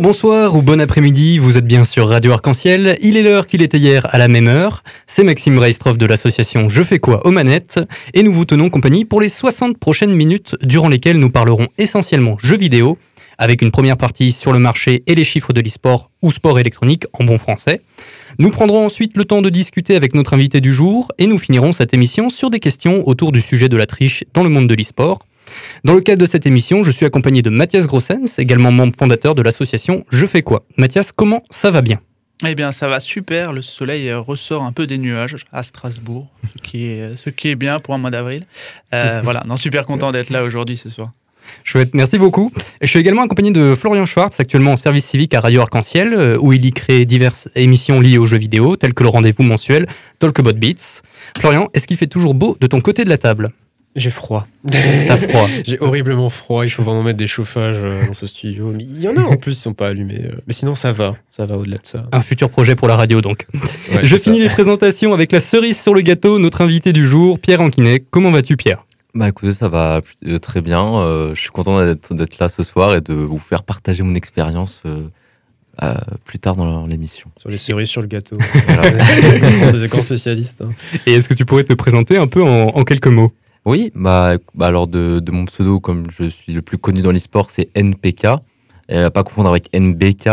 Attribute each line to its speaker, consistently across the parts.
Speaker 1: Bonsoir ou bon après-midi, vous êtes bien sur Radio Arc-en-Ciel. Il est l'heure qu'il était hier à la même heure. C'est Maxime Reistroff de l'association Je fais quoi aux manettes et nous vous tenons compagnie pour les 60 prochaines minutes durant lesquelles nous parlerons essentiellement jeux vidéo avec une première partie sur le marché et les chiffres de l'e-sport ou sport électronique en bon français. Nous prendrons ensuite le temps de discuter avec notre invité du jour et nous finirons cette émission sur des questions autour du sujet de la triche dans le monde de l'e-sport. Dans le cadre de cette émission, je suis accompagné de Mathias Grossens, également membre fondateur de l'association Je fais quoi Mathias, comment ça va bien?
Speaker 2: Eh bien, ça va super. Le soleil ressort un peu des nuages à Strasbourg, ce qui est, ce qui est bien pour un mois d'avril. Euh, voilà, non, super content d'être là aujourd'hui ce soir.
Speaker 1: Chouette, merci beaucoup. Je suis également accompagné de Florian Schwartz, actuellement en service civique à Radio Arc-en-Ciel, euh, où il y crée diverses émissions liées aux jeux vidéo, telles que le rendez-vous mensuel Talk About Beats. Florian, est-ce qu'il fait toujours beau de ton côté de la table?
Speaker 3: J'ai froid.
Speaker 1: T'as froid.
Speaker 3: J'ai horriblement froid. Il faut vraiment mettre des chauffages euh, dans ce studio. il y en a en plus, ils sont pas allumés. Euh. Mais sinon, ça va. Ça va au-delà de ça.
Speaker 1: Un futur projet pour la radio, donc. Je finis les présentations avec la cerise sur le gâteau, notre invité du jour, Pierre Anquinet. Comment vas-tu, Pierre?
Speaker 4: Bah écoutez, ça va euh, très bien. je suis content d'être là ce soir et de vous faire partager mon expérience plus tard dans l'émission.
Speaker 3: Sur les cerises sur le gâteau. des grands spécialistes. Hein.
Speaker 1: Et est-ce que tu pourrais te présenter un peu en quelques mots?
Speaker 4: Oui, bah, bah alors de, de, mon pseudo, comme je suis le plus connu dans l'e-sport, c'est NPK. Et à pas confondre avec NBK.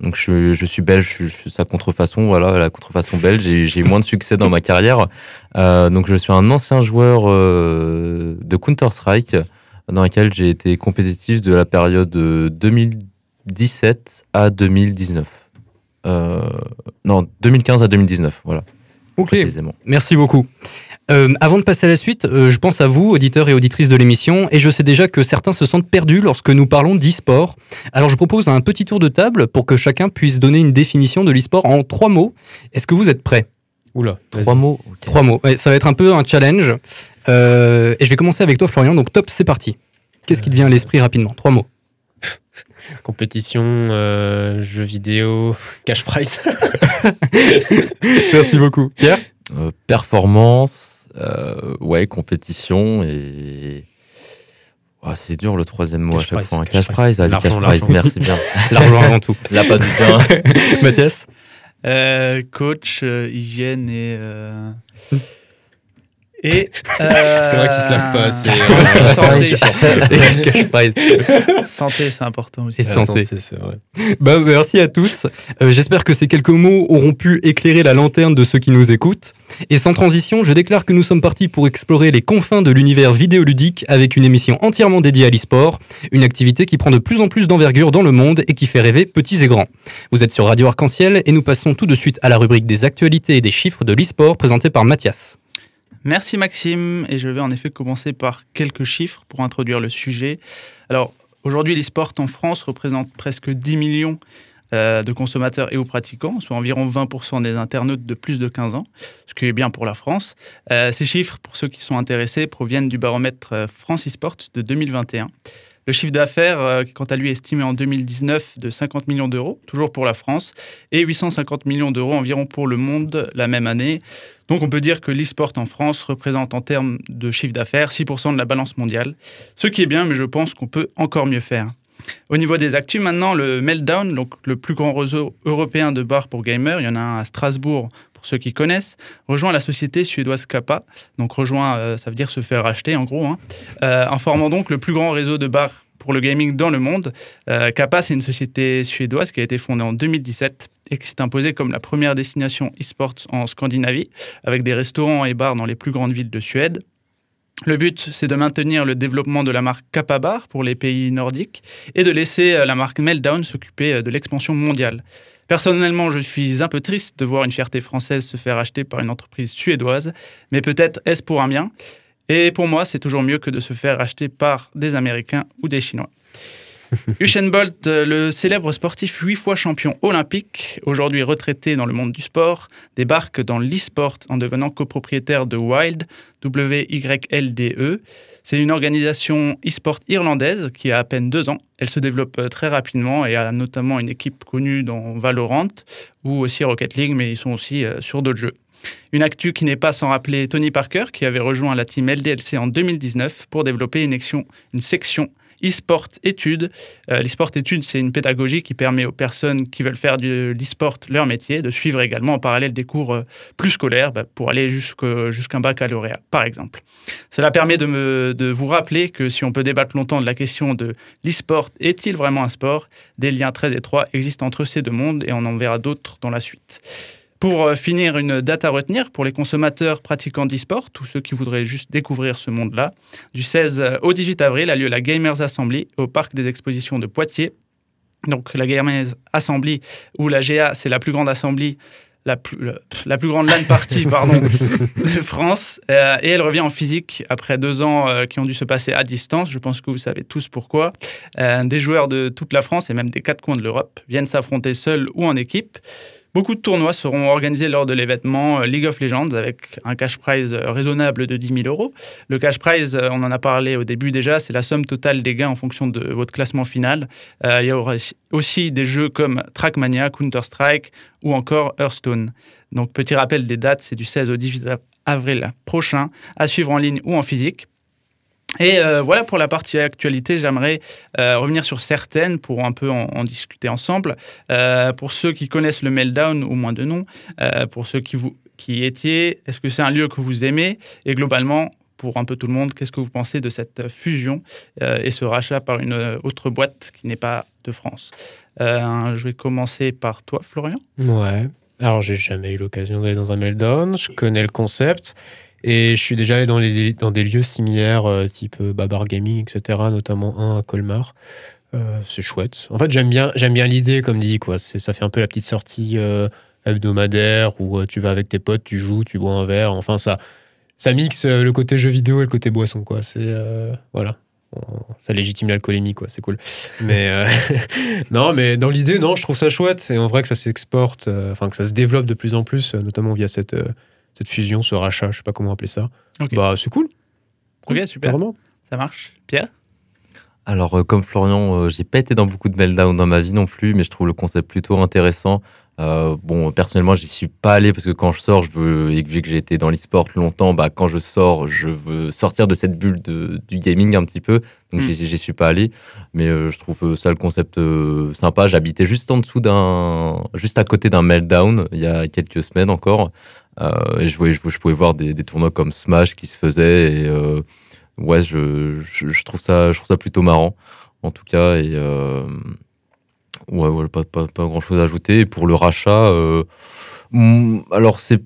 Speaker 4: Donc je, je suis belge, je, suis sa contrefaçon, voilà, la contrefaçon belge. J'ai eu moins de succès dans ma carrière. Euh, donc je suis un ancien joueur euh, de Counter-Strike, dans lequel j'ai été compétitif de la période 2017 à 2019. Euh, non, 2015 à 2019, voilà.
Speaker 1: Ok, précisément. merci beaucoup. Euh, avant de passer à la suite, euh, je pense à vous, auditeurs et auditrices de l'émission, et je sais déjà que certains se sentent perdus lorsque nous parlons d'e-sport. Alors je propose un petit tour de table pour que chacun puisse donner une définition de l'e-sport en trois mots. Est-ce que vous êtes prêts?
Speaker 3: Oula,
Speaker 4: trois mots.
Speaker 1: Trois mots. ça va être un peu un challenge. Euh, et je vais commencer avec toi, Florian. Donc top, c'est parti. Qu'est-ce qui te vient à l'esprit rapidement? Trois mots.
Speaker 3: Compétition, jeux vidéo, cash prize.
Speaker 1: Merci beaucoup. Pierre?
Speaker 4: Performance, ouais, compétition et. Oh, c'est dur le troisième mot à chaque fois. Un cash, prize, allez, cash prize, merci bien.
Speaker 1: L'argent avant tout.
Speaker 4: Là, pas du bien.
Speaker 1: Mathias?
Speaker 2: Euh, Coach, euh, hygiène et. Et euh,
Speaker 3: c'est vrai qu'il se lave pas. C'est
Speaker 2: santé. santé, c'est important aussi.
Speaker 1: Et santé, c'est vrai. Bah, merci à tous. Euh, j'espère que ces quelques mots auront pu éclairer la lanterne de ceux qui nous écoutent. Et sans transition, je déclare que nous sommes partis pour explorer les confins de l'univers vidéoludique avec une émission entièrement dédiée à l'e-sport, une activité qui prend de plus en plus d'envergure dans le monde et qui fait rêver petits et grands. Vous êtes sur Radio Arc-en-Ciel et nous passons tout de suite à la rubrique des actualités et des chiffres de l'e-sport présentée par Mathias.
Speaker 2: Merci Maxime, et je vais en effet commencer par quelques chiffres pour introduire le sujet. Alors aujourd'hui, l'e-sport en France représente presque 10 millions euh, de consommateurs et ou pratiquants, soit environ 20% des internautes de plus de 15 ans, ce qui est bien pour la France. Euh, ces chiffres, pour ceux qui sont intéressés, proviennent du baromètre euh, France e-sport de 2021. Le chiffre d'affaires, euh, quant à lui, est estimé en 2019 de 50 millions d'euros, toujours pour la France, et 850 millions d'euros environ pour le monde la même année. Donc on peut dire que l'e-sport en France représente en termes de chiffre d'affaires 6% de la balance mondiale, ce qui est bien, mais je pense qu'on peut encore mieux faire. Au niveau des actus, maintenant, le Meltdown, donc le plus grand réseau européen de bars pour gamers, il y en a un à Strasbourg pour ceux qui connaissent, rejoint la société suédoise Kappa. Donc rejoint, euh, ça veut dire se faire racheter en gros, hein. euh, en formant donc le plus grand réseau de bars pour le gaming dans le monde. Euh, Kappa, c'est une société suédoise qui a été fondée en 2017 et qui s'est imposée comme la première destination e-sport en Scandinavie, avec des restaurants et bars dans les plus grandes villes de Suède. Le but, c'est de maintenir le développement de la marque Kappa Bar pour les pays nordiques et de laisser la marque Meltdown s'occuper de l'expansion mondiale. Personnellement, je suis un peu triste de voir une fierté française se faire acheter par une entreprise suédoise, mais peut-être est-ce pour un bien. Et pour moi, c'est toujours mieux que de se faire acheter par des Américains ou des Chinois. Usain Bolt, le célèbre sportif huit fois champion olympique, aujourd'hui retraité dans le monde du sport, débarque dans l'e-sport en devenant copropriétaire de Wild, W-Y-L-D-E. C'est une organisation e-sport irlandaise qui a à peine deux ans. Elle se développe euh, très rapidement et a notamment une équipe connue dans Valorant ou aussi Rocket League, mais ils sont aussi euh, sur d'autres jeux. Une actu qui n'est pas sans rappeler Tony Parker, qui avait rejoint la team LDLC en 2019 pour développer une, une section e-sport études. Euh, l'e-sport études, c'est une pédagogie qui permet aux personnes qui veulent faire de l'e-sport leur métier de suivre également en parallèle des cours euh, plus scolaires bah, pour aller jusqu'à un baccalauréat, par exemple. Cela permet de, me, de vous rappeler que si on peut débattre longtemps de la question de l'e-sport est-il vraiment un sport, des liens très étroits existent entre ces deux mondes et on en verra d'autres dans la suite. Pour euh, finir, une date à retenir pour les consommateurs pratiquants d'e-sport, tous ceux qui voudraient juste découvrir ce monde-là. Du 16 euh, au 18 avril a lieu la Gamers Assembly au Parc des Expositions de Poitiers. Donc la Gamers Assembly, ou la GA, c'est la plus grande assemblée la plus, la plus grande LAN party pardon, de France. Euh, et elle revient en physique après deux ans qui ont dû se passer à distance. Je pense que vous savez tous pourquoi. des joueurs de toute la France et même des quatre coins de l'Europe viennent s'affronter seuls ou en équipe. Beaucoup de tournois seront organisés lors de l'événement euh, League of Legends avec un cash prize euh, raisonnable de 10 000 euros. Le cash prize, euh, on en a parlé au début déjà, c'est la somme totale des gains en fonction de votre classement final. il y aura aussi des jeux comme Trackmania, Counter-Strike ou encore Hearthstone. Donc petit rappel des dates, c'est du 16 au 18 avril prochain, à suivre en ligne ou en physique. Et euh, voilà pour la partie actualité, j'aimerais euh, revenir sur certaines pour un peu en, discuter ensemble. Euh, pour ceux qui connaissent le Meltdown, au moins de nom, pour ceux qui, vous, qui étiez, est-ce que c'est un lieu que vous aimez? Et globalement, pour un peu tout le monde, qu'est-ce que vous pensez de cette fusion et ce rachat par une autre boîte qui n'est pas de France? Je vais commencer par toi, Florian.
Speaker 3: Ouais. Alors, j'ai jamais eu l'occasion d'aller dans un Meltdown. Je connais le concept. Et je suis déjà allé dans, des lieux similaires, euh, type euh, Babar Gaming, etc., notamment un à Colmar. Euh, c'est chouette. En fait, j'aime bien, j'aime bien l'idée, comme dit, quoi. ça fait un peu la petite sortie hebdomadaire où tu vas avec tes potes, tu joues, tu bois un verre. Enfin, ça, ça mixe le côté jeu vidéo et le côté boisson, quoi. C'est voilà. ça légitime l'alcoolémie, quoi. C'est cool. Mais non, mais dans l'idée, non, je trouve ça chouette. Et en vrai que ça s'exporte, enfin que ça se développe de plus en plus, notamment via cette cette fusion, ce rachat, je sais pas comment appeler ça. Bah, c'est cool.
Speaker 2: Ok, super. Ça marche. Pierre?
Speaker 4: Alors, euh, comme Florian, euh, j'ai pas été dans beaucoup de meltdown dans ma vie non plus, mais je trouve le concept plutôt intéressant. Euh, bon, personnellement, j'y suis pas allé parce que quand je sors, je veux, et vu que j'ai été dans l'e-sport longtemps, bah, quand je sors, je veux sortir de cette bulle de, du gaming un petit peu. Donc, mm. j'y suis pas allé. Mais je trouve ça le concept sympa. J'habitais juste en dessous d'un, juste à côté d'un meltdown il y a quelques semaines encore. Euh, et je, voyais, je, pouvais voir des, tournois comme Smash qui se faisaient. Et euh, ouais, je, je, trouve ça, je trouve ça plutôt marrant, en tout cas. Et euh, ouais, pas, pas, pas, grand chose à ajouter. Pour le rachat, alors c'est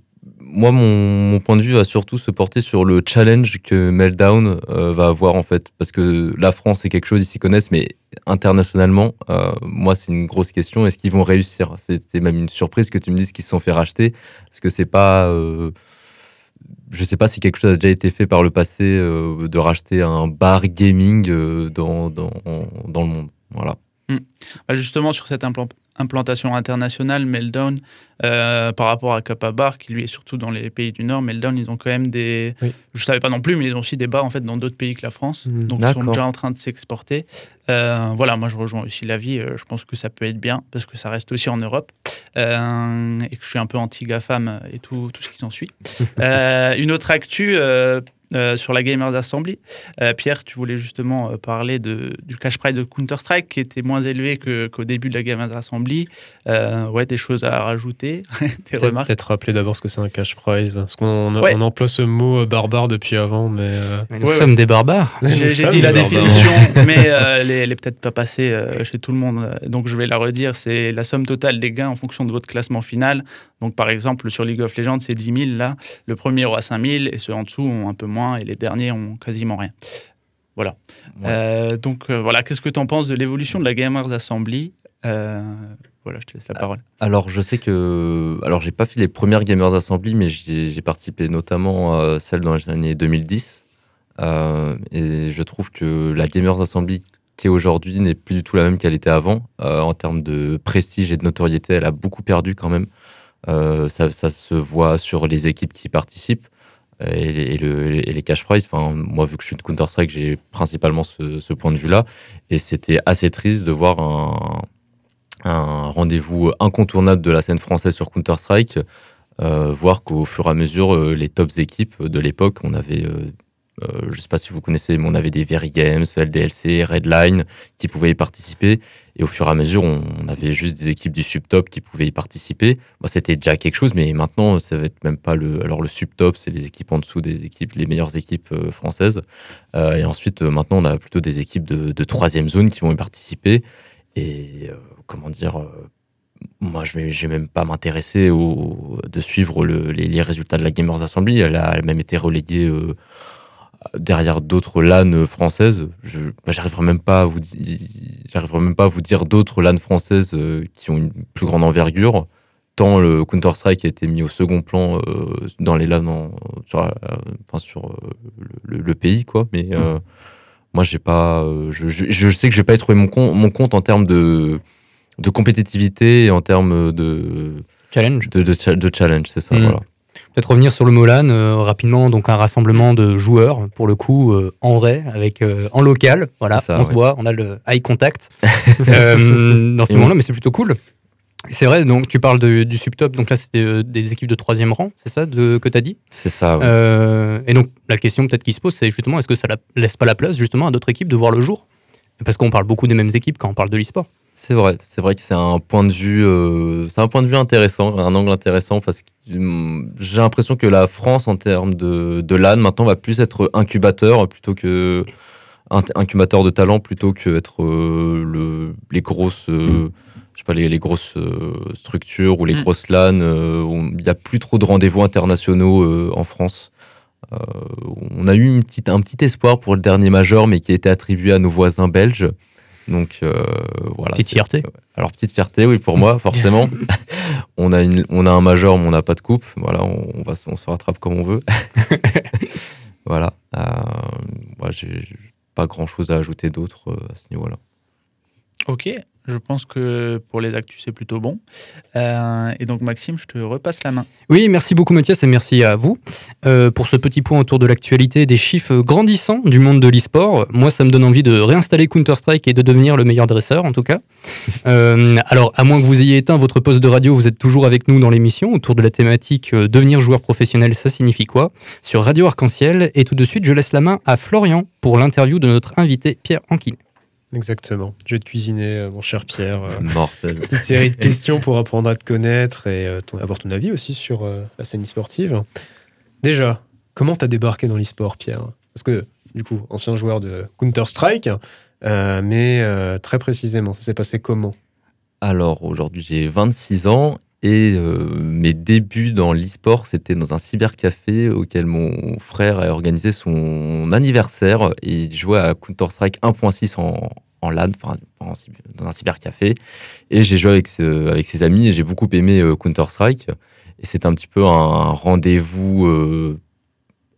Speaker 4: moi, mon, point de vue va surtout se porter sur le challenge que Meltdown euh, va avoir en fait, parce que la France c'est quelque chose, ils s'y connaissent, mais internationalement, euh, moi c'est une grosse question. Est-ce qu'ils vont réussir? C'est même une surprise que tu me dises qu'ils se sont fait racheter, parce que c'est pas, euh, je sais pas si quelque chose a déjà été fait par le passé de racheter un bar gaming dans, dans, dans le monde. Voilà.
Speaker 2: Hmm. Bah, justement, sur cette implantation internationale, Meltdown, euh, par rapport à Kappa Bar, qui lui est surtout dans les pays du Nord, Meltdown, ils ont quand même des. Je ne savais pas non plus, mais ils ont aussi des bars en fait, dans d'autres pays que la France. Hmm. Donc, ils sont déjà en train de s'exporter. Euh, voilà, moi, je rejoins aussi l'avis. Euh, je pense que ça peut être bien, parce que ça reste aussi en Europe. et que je suis un peu anti-GAFAM et tout, tout ce qui s'ensuit. une autre actu euh, sur la Gamers Assembly. Euh, Pierre, tu voulais justement euh, parler de, du cash price de Counter-Strike qui était moins élevé qu'au début de la Gamers Assembly. ouais, des choses à rajouter,
Speaker 3: des remarques? Peut-être rappeler d'abord ce que c'est un cash prize. Parce qu'on on emploie ce mot barbare depuis avant, mais.
Speaker 1: nous sommes des barbares.
Speaker 2: J'ai dit la définition, mais elle est, peut-être pas passée chez tout le monde. Donc je vais la redire c'est la somme totale des gains en fonction de votre classement final. Donc par exemple, sur League of Legends, c'est 10 000 là. Le premier aura 5 000 et ceux en dessous ont un peu moins et les derniers ont quasiment rien. Voilà. Euh, donc euh, voilà, qu'est-ce que tu en penses de l'évolution de la Gamers Assembly? Euh, Voilà, je te laisse la parole.
Speaker 4: Alors je sais que, alors j'ai pas fait les premières Gamers Assembly, mais j'ai participé notamment à celle dans les années 2010. et je trouve que la Gamers Assembly qui est aujourd'hui n'est plus du tout la même qu'elle était avant. en termes de prestige et de notoriété, elle a beaucoup perdu quand même. ça, ça, se voit sur les équipes qui participent et, les cash prize. Enfin, moi, vu que je suis de Counter-Strike, j'ai principalement ce, point de vue-là. Et c'était assez triste de voir un, un rendez-vous incontournable de la scène française sur Counter-Strike, euh, voir qu'au fur et à mesure, euh, les tops équipes de l'époque, on avait euh, je sais pas si vous connaissez, mais on avait des Very Games, LDLC, Redline qui pouvaient y participer. Et au fur et à mesure, on, avait juste des équipes du subtop qui pouvaient y participer. C'était déjà quelque chose, mais maintenant, ça va être même pas le. Alors, le subtop, c'est les équipes en dessous des équipes, les meilleures équipes euh, françaises. Euh, et ensuite, maintenant, on a plutôt des équipes de, troisième zone qui vont y participer. Et comment dire. moi, je vais, même pas m'intéresser de suivre le- les, résultats de la Gamers Assembly. Elle a, même été reléguée derrière d'autres LAN françaises. Je, moi, j'arriverai même pas à vous, j'arriverai même pas à vous dire d'autres LAN françaises euh, qui ont une plus grande envergure. Tant le Counter Strike a été mis au second plan euh, dans les LAN, en- sur, la- enfin, sur euh, le, le pays, quoi. Mais euh, moi, j'ai pas, euh, je, je, je sais que je vais pas y trouver mon compte, mon compte en termes de de compétitivité et en termes de
Speaker 1: Challenge.
Speaker 4: de, de, cha- de challenge, c'est ça.
Speaker 1: Mm.
Speaker 4: Voilà.
Speaker 1: Peut-être revenir sur le Molan euh, rapidement, donc un rassemblement de joueurs, pour le coup, euh, en vrai, avec, euh, en local. Voilà,
Speaker 4: ça,
Speaker 1: on se voit, on a le eye contact dans ces
Speaker 4: Et
Speaker 1: moments-là, mais c'est plutôt cool. C'est vrai, donc tu parles de- du subtop, donc là c'était des équipes de troisième rang, c'est ça de, que tu as dit?
Speaker 4: C'est ça. ouais.
Speaker 1: Et donc la question peut-être qui se pose, c'est justement, est-ce que ça la- laisse pas la place justement à d'autres équipes de voir le jour? Parce qu'on parle beaucoup des mêmes équipes quand on parle de l'e-sport.
Speaker 4: C'est vrai, c'est vrai que c'est un point de vue, euh, c'est un point de vue intéressant, un angle intéressant parce que hum, j'ai l'impression que la France en termes de, de LAN maintenant va plus être incubateur plutôt que incubateur de talent plutôt que être euh, le, les grosses, euh, je sais pas les, les grosses structures ou les
Speaker 2: Mm.
Speaker 4: grosses LAN. Il n'y a plus trop de rendez-vous internationaux en France. On a eu une petite, un petit espoir pour le dernier major, mais qui a été attribué à nos voisins belges. Donc euh, voilà.
Speaker 1: Petite fierté.
Speaker 4: Alors petite fierté, oui pour moi forcément. on a une, on a un major, mais on n'a pas de coupe. Voilà, on, on va, se- on se rattrape comme on veut. voilà. Euh, moi, j'ai j'ai pas grand chose à ajouter d'autre euh, à ce niveau-là.
Speaker 2: Ok, je pense que pour les actus, c'est plutôt bon. Euh, et donc, Maxime, je te repasse la main.
Speaker 1: Oui, merci beaucoup Mathias et merci à vous euh, pour ce petit point autour de l'actualité des chiffres grandissants du monde de l'e-sport. Moi, ça me donne envie de réinstaller Counter-Strike et de devenir le meilleur dresseur en tout cas. Euh, alors, à moins que vous ayez éteint votre poste de radio, vous êtes toujours avec nous dans l'émission autour de la thématique devenir joueur professionnel, ça signifie quoi? Sur Radio Arc-en-Ciel. Et tout de suite, je laisse la main à Florian pour l'interview de notre invité Pierre Anquin.
Speaker 3: Exactement. Je vais te cuisiner, euh, mon cher Pierre. euh,
Speaker 4: Mortel.
Speaker 3: petite série de questions pour apprendre à te connaître et euh, ton- avoir ton avis aussi sur la scène e-sportive. Déjà, comment t'as débarqué dans l'e-sport, Pierre? Parce que, du coup, ancien joueur de Counter-Strike, euh, mais euh, très précisément, ça s'est passé comment?
Speaker 4: Alors aujourd'hui j'ai 26 ans et euh, mes débuts dans l'e-sport c'était dans un cybercafé auquel mon frère a organisé son anniversaire. Et il jouait à Counter-Strike 1.6 en, LAN, enfin dans un cybercafé. Et j'ai joué avec, ses amis et j'ai beaucoup aimé euh, Counter-Strike. Et c'était un petit peu un rendez-vous euh,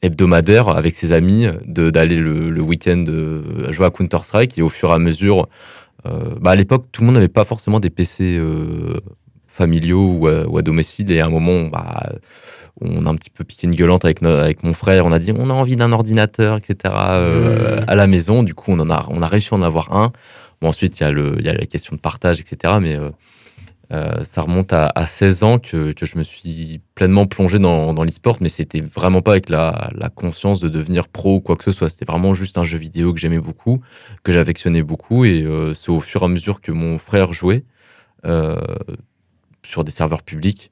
Speaker 4: hebdomadaire avec ses amis d'aller le, week-end jouer à Counter-Strike. Et au fur et à mesure bah, à l'époque, tout le monde n'avait pas forcément des PC familiaux ou à, ou à domicile. Et à un moment, bah, on a un petit peu piqué une gueulante avec, no- avec mon frère. On a dit on a envie d'un ordinateur, etc. euh,
Speaker 3: Mmh.
Speaker 4: à la maison. Du coup, on, en a, on a réussi à en avoir un. Bon, ensuite, il y, a y la question de partage, etc. Mais euh, euh, ça remonte à, à 16 ans que, que je me suis pleinement plongé dans, dans l'e-sport. Mais c'était vraiment pas avec la, la conscience de devenir pro ou quoi que ce soit. C'était vraiment juste un jeu vidéo que j'aimais beaucoup que j'affectionnais beaucoup et euh, c'est au fur et à mesure que mon frère jouait euh, sur des serveurs publics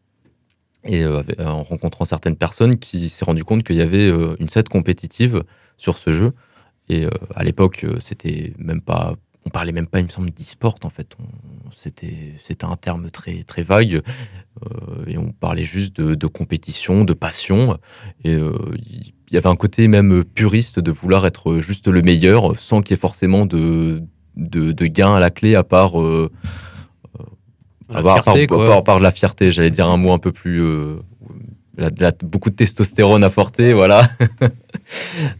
Speaker 4: et euh, avec- en rencontrant certaines personnes qui s'est rendu compte qu'il y avait euh, une scène compétitive sur ce jeu. Et euh, à l'époque euh, c'était même pas on parlait même pas il me semble d'e-sport en fait. C'était un terme très très vague euh, et on parlait juste de, compétition de passion. Et euh, il y avait un côté même puriste de vouloir être juste le meilleur sans qu'il y ait forcément de, de, de gain à la clé à part, euh,
Speaker 1: La
Speaker 4: à part-
Speaker 1: fierté,
Speaker 4: à
Speaker 1: quoi.
Speaker 4: part- à part de la fierté. J'allais dire un mot un peu plus. euh, la- la- beaucoup de testostérone à porter, voilà.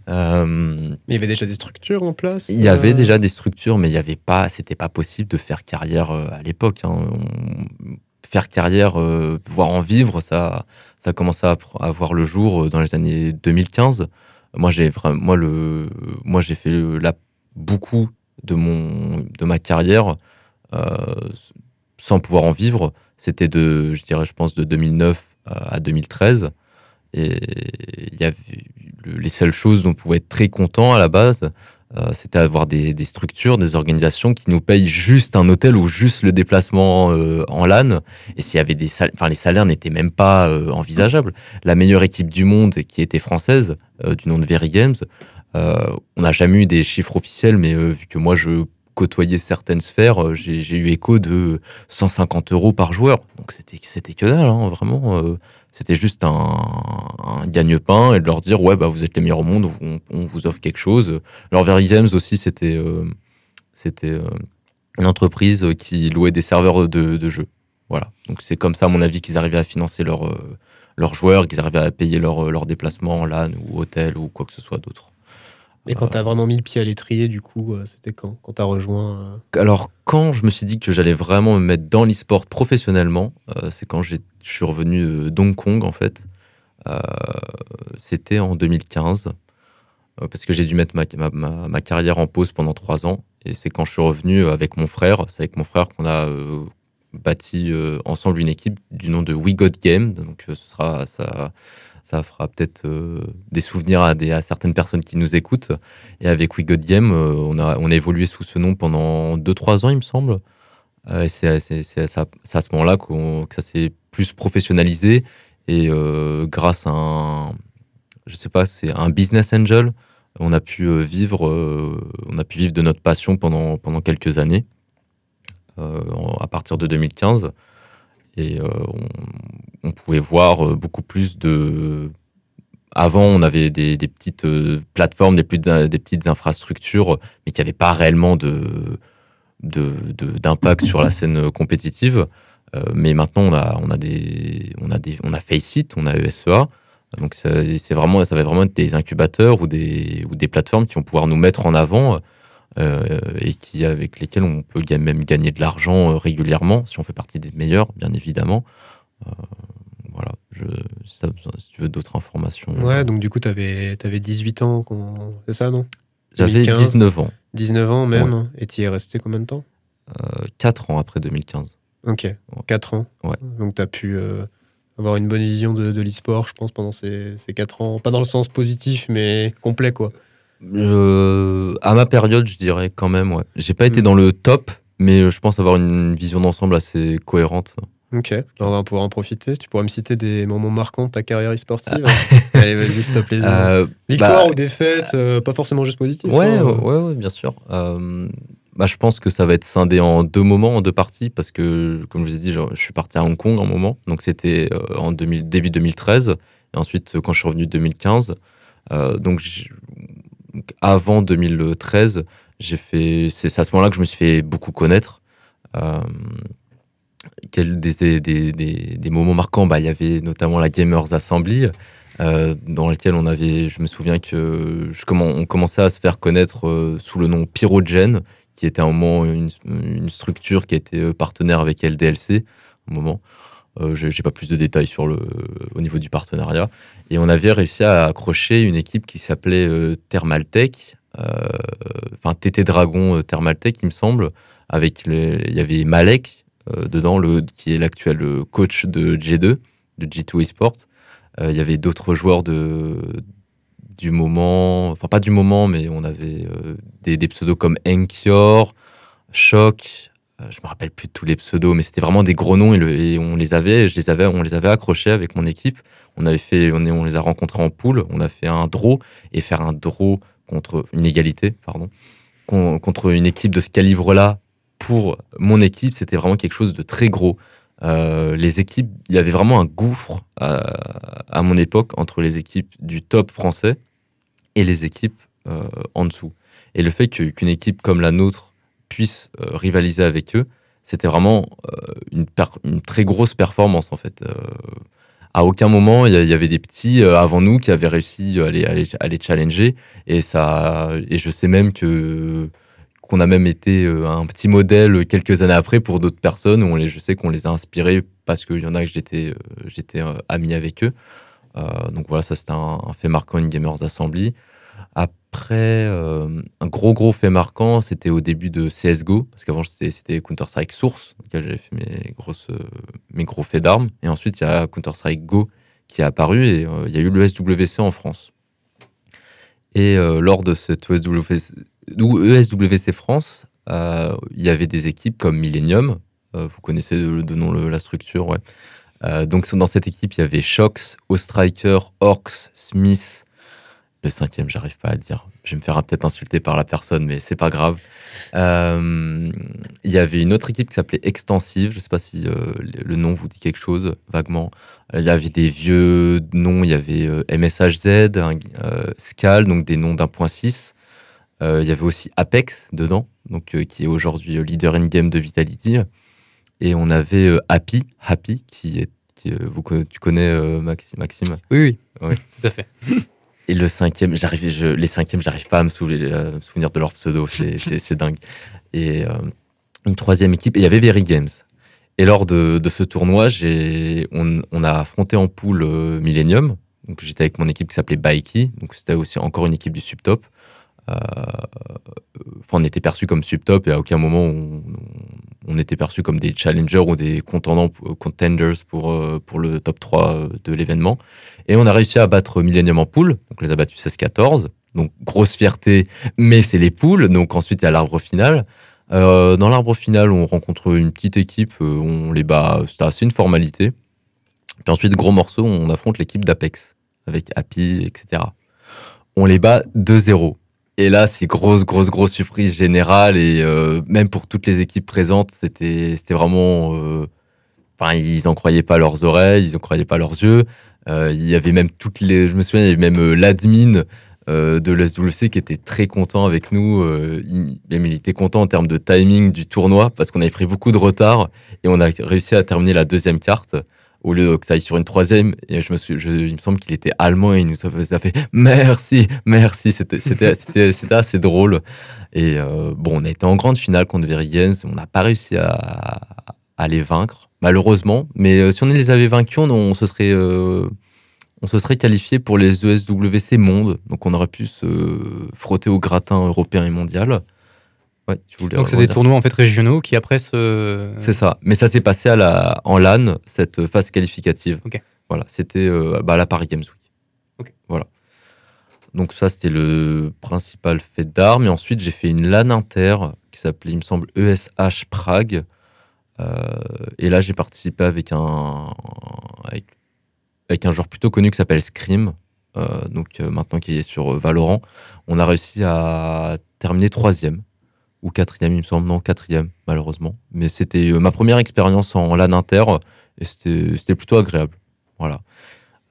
Speaker 4: Euh,
Speaker 3: Mais il y avait déjà des structures en place
Speaker 4: il y avait
Speaker 3: euh,
Speaker 4: déjà des structures, mais il y avait pas, c'était pas possible de faire carrière à l'époque. hein. On- Faire carrière, euh, pouvoir en vivre, ça, ça commençait à, à voir le jour dans les années 2015. Moi, j'ai vraiment, moi le, moi j'ai fait là beaucoup de mon, de ma carrière euh, sans pouvoir en vivre. C'était de, je dirais, je pense de 2009 à 2013. Et il y avait les seules choses dont on pouvait être très content à la base, euh, c'était avoir des, structures, des organisations qui nous payent juste un hôtel ou juste le déplacement euh, en LAN. Et s'il y avait des salaires, enfin les salaires n'étaient même pas euh, envisageables. La meilleure équipe du monde, qui était française, du nom de Very Games, on n'a jamais eu des chiffres officiels, mais vu que moi je côtoyais certaines sphères, j'ai eu écho de 150 euros par joueur. Donc c'était que dalle, hein, vraiment. C'était juste un, gagne-pain et de leur dire ouais bah vous êtes les meilleurs au monde, on, vous offre quelque chose. Alors Very Games aussi c'était euh, euh, une entreprise qui louait des serveurs de, de jeux. Voilà. Donc c'est comme ça à mon avis qu'ils arrivaient à financer leurs euh, leurs joueurs, qu'ils arrivaient à payer leurs leur déplacements en LAN ou hôtel ou quoi que ce soit d'autre.
Speaker 3: Mais quand tu as vraiment mis le pied à l'étrier, du coup, c'était quand? Quand tu as rejoint
Speaker 4: Alors, quand je me suis dit que j'allais vraiment me mettre dans l'e-sport professionnellement, c'est quand je suis revenu de Kong, en fait. Euh, c'était en 2015, euh, parce que j'ai dû mettre ma, ma, carrière en pause pendant trois ans. Et c'est quand je suis revenu avec mon frère, c'est avec mon frère qu'on a euh, bâti ensemble une équipe du nom de We Got Game. Donc ce sera, ça, ça fera peut-être des souvenirs à, certaines personnes qui nous écoutent. Et avec We Got Game, on, a, on a évolué sous ce nom pendant 2-3 ans, il me semble. c'est à, ce moment-là que ça s'est plus professionnalisé et euh, grâce à un, je sais pas, c'est un business angel, on a pu euh, vivre, euh, on a pu vivre de notre passion pendant quelques années, à partir de 2015, et on, pouvait voir beaucoup plus de avant, on avait des, des petites plateformes, des, plus des petites infrastructures, mais qui n'avaient pas réellement de, d'impact sur la scène compétitive. Euh, mais maintenant, on a, on a des, on a des, on a Faceit, on a ESEA. Donc c'est vraiment, ça va vraiment être des incubateurs ou des, ou des plateformes qui vont pouvoir nous mettre en avant euh, et qui avec lesquelles on peut même gagner de l'argent euh, régulièrement si on fait partie des meilleurs, bien évidemment. voilà, je, si tu veux d'autres informations.
Speaker 3: Ouais, donc du coup, tu avais, avais 18 ans, c'est ça, non?
Speaker 4: J'avais 19 ans.
Speaker 3: 19 ans même, et tu y es resté combien de temps?
Speaker 4: 4 ans après 2015.
Speaker 3: Ok, 4 ans.
Speaker 4: Ouais.
Speaker 3: Donc tu as pu euh, avoir une bonne vision de, de l'e-sport, je pense, pendant ces, ces 4 ans. Pas dans le sens positif, mais complet, quoi.
Speaker 4: Euh, à ma période, je dirais quand même, ouais. J'ai pas été hmm. dans le top, mais je pense avoir une vision d'ensemble assez cohérente.
Speaker 3: Ok, on va pouvoir en profiter. Tu pourrais me citer des moments marquants de ta carrière e-sportive Allez, vas-y, fais-toi plaisir. Euh, Victoire bah, ou défaite, pas forcément juste positif.
Speaker 4: Ouais, hein. ouais, ouais, bien sûr bah, je pense que ça va être scindé en deux moments, en deux parties, parce que, comme je vous ai dit, je, suis parti à Hong Kong un moment, donc c'était euh, en début 2013, et ensuite quand je suis revenu 2015. Euh, avant 2013, j'ai fait, c'est à ce moment-là que je me suis fait beaucoup connaître. Euh, quel, des, des, des, des, moments marquants, bah, il y avait notamment la Gamers Assembly, euh, dans laquelle on avait, je me souviens que je, on commençait à se faire connaître sous le nom Pyrogène, qui était un moment une, structure qui était euh, partenaire avec LDLC, au moment. Euh, j'ai pas plus de détails sur le, au niveau du partenariat. Et on avait réussi à accrocher une équipe qui s'appelait euh, Thermaltech, euh, enfin TT Dragon Thermaltech, il me semble, avec il y avait Malek dedans, le, qui est l'actuel coach de G2, de G2 Esport. Il y avait d'autres joueurs de, du moment, enfin pas du moment, mais on avait euh, des, pseudos comme Enkior, euh, je me rappelle plus de tous les pseudos, mais c'était vraiment des gros noms et, on les avait, je les avais, on les avait accrochés avec mon équipe. On avait fait, on, les a rencontrés en poule, on a fait un draw et faire un draw contre une égalité, pardon, contre une équipe de ce calibre-là pour mon équipe, c'était vraiment quelque chose de très gros. Euh, les équipes, il y avait vraiment un gouffre à, mon époque entre les équipes du top français et les équipes euh, en dessous. Et le fait qu'une équipe comme la nôtre puisse euh, rivaliser avec eux, c'était vraiment euh, une, très grosse performance en fait. à aucun moment il y, avait des petits avant nous qui avaient réussi à les, challenger et ça et je sais même que qu'on a même été un petit modèle quelques années après pour d'autres personnes où on les, je sais qu'on les a inspirés parce qu'il y en a que j'étais ami avec eux euh, donc voilà, ça c'était un, fait marquant une Gamers Assembly. Après, euh, un gros gros fait marquant, c'était au début de CSGO, parce qu'avant c'était Counter-Strike Source, dans lequel j'avais fait mes, grosses, euh, mes gros faits d'armes. Et ensuite, il y a Counter-Strike Go qui est apparu et il y a eu le SWC en France. Et euh, lors de cette ESWC, ESWC France, euh, il y avait des équipes comme Millennium. Euh, vous connaissez de, nom la structure, ouais. Euh, donc dans cette équipe, il y avait Shox, Ostriker, Orcs, Smith. Le cinquième, j'arrive pas à dire. Je vais me faire peut-être insulter par la personne, mais c'est pas grave. Euh, il y avait une autre équipe qui s'appelait Extensive. Je sais pas si euh, le nom vous dit quelque chose vaguement. Euh, Il y avait des vieux noms. Il y avait MSHZ, euh, Scal, donc des noms d'un point 6. Euh, il y avait aussi Apex dedans, donc qui est aujourd'hui leader in-game de Vitality. Et on avait Happy, Happy, qui est, vous, tu connais euh, Maxi- Maxime?
Speaker 1: Oui, oui.
Speaker 4: Ouais.
Speaker 1: Tout à fait.
Speaker 4: Et le cinquième, j'arrive, je, les cinquièmes, j'arrive pas à me, souvenir, souvenir de leur pseudo, c'est, dingue. Et euh, une troisième équipe, et il y avait Very Games. Et lors de, de ce tournoi, j'ai, on, on a affronté en poule euh, Millennium. Donc j'étais avec mon équipe qui s'appelait Baiki, donc c'était aussi encore une équipe du subtop. Euh, Enfin, on était perçus comme subtop et à aucun moment on, on était perçus comme des challengers ou des contendants, contenders pour, euh, pour le top 3 de l'événement. Et on a réussi à battre Millennium en poule, donc on les a battus 16-14. Donc grosse fierté, mais c'est les poules. Donc ensuite il y a l'arbre final. Euh, dans l'arbre final, on rencontre une petite équipe, euh, on les bat, c'était assez une formalité. Puis ensuite, gros morceau, on affronte l'équipe d'Apex avec Happy, etc. On les bat 2-0. Et là, c'est grosse, grosse, grosse surprise générale. Et euh, même pour toutes les équipes présentes, c'était vraiment. euh, Enfin, ils n'en croyaient pas leurs oreilles, ils n'en croyaient pas leurs yeux. Euh, il y avait même toutes les. Je me souviens, même l'admin de l'SWC qui était très content avec nous. il, même il était content en termes de timing du tournoi parce qu'on avait pris beaucoup de retard et on a réussi à terminer la deuxième carte au lieu que ça aille sur une troisième. Et je me suis, je- il me semble qu'il était allemand et il nous a fait, merci, merci. C'était, c'était, c'était, assez drôle. Et euh, bon, on a été en grande finale contre Verigens. On n'a pas réussi à, les vaincre, malheureusement. Mais euh, si on les avait vaincus, on, on se serait, euh, on se serait qualifié pour les ESWC Monde. Donc on aurait pu se frotter au gratin européen et mondial. Ouais, tu voulais
Speaker 1: Donc c'est des tournois en fait régionaux qui après se.
Speaker 4: c'est ça. Mais ça s'est passé à la, en LAN, cette phase qualificative.
Speaker 1: Ok.
Speaker 4: Voilà, c'était euh, bah, à la Paris Games Week.
Speaker 1: Ok.
Speaker 4: Voilà. Donc ça, c'était le principal fait d'armes. Et ensuite, j'ai fait une LAN inter qui s'appelait, il me semble, ESH Prague. Euh, et là, j'ai participé avec un, avec, avec un joueur plutôt connu qui s'appelle Scream. euh, donc maintenant qui est sur Valorant. On a réussi à terminer troisième ou quatrième, il me semble. Non, quatrième, malheureusement. Mais c'était euh, ma première expérience en LAN inter et c'était plutôt agréable. Voilà.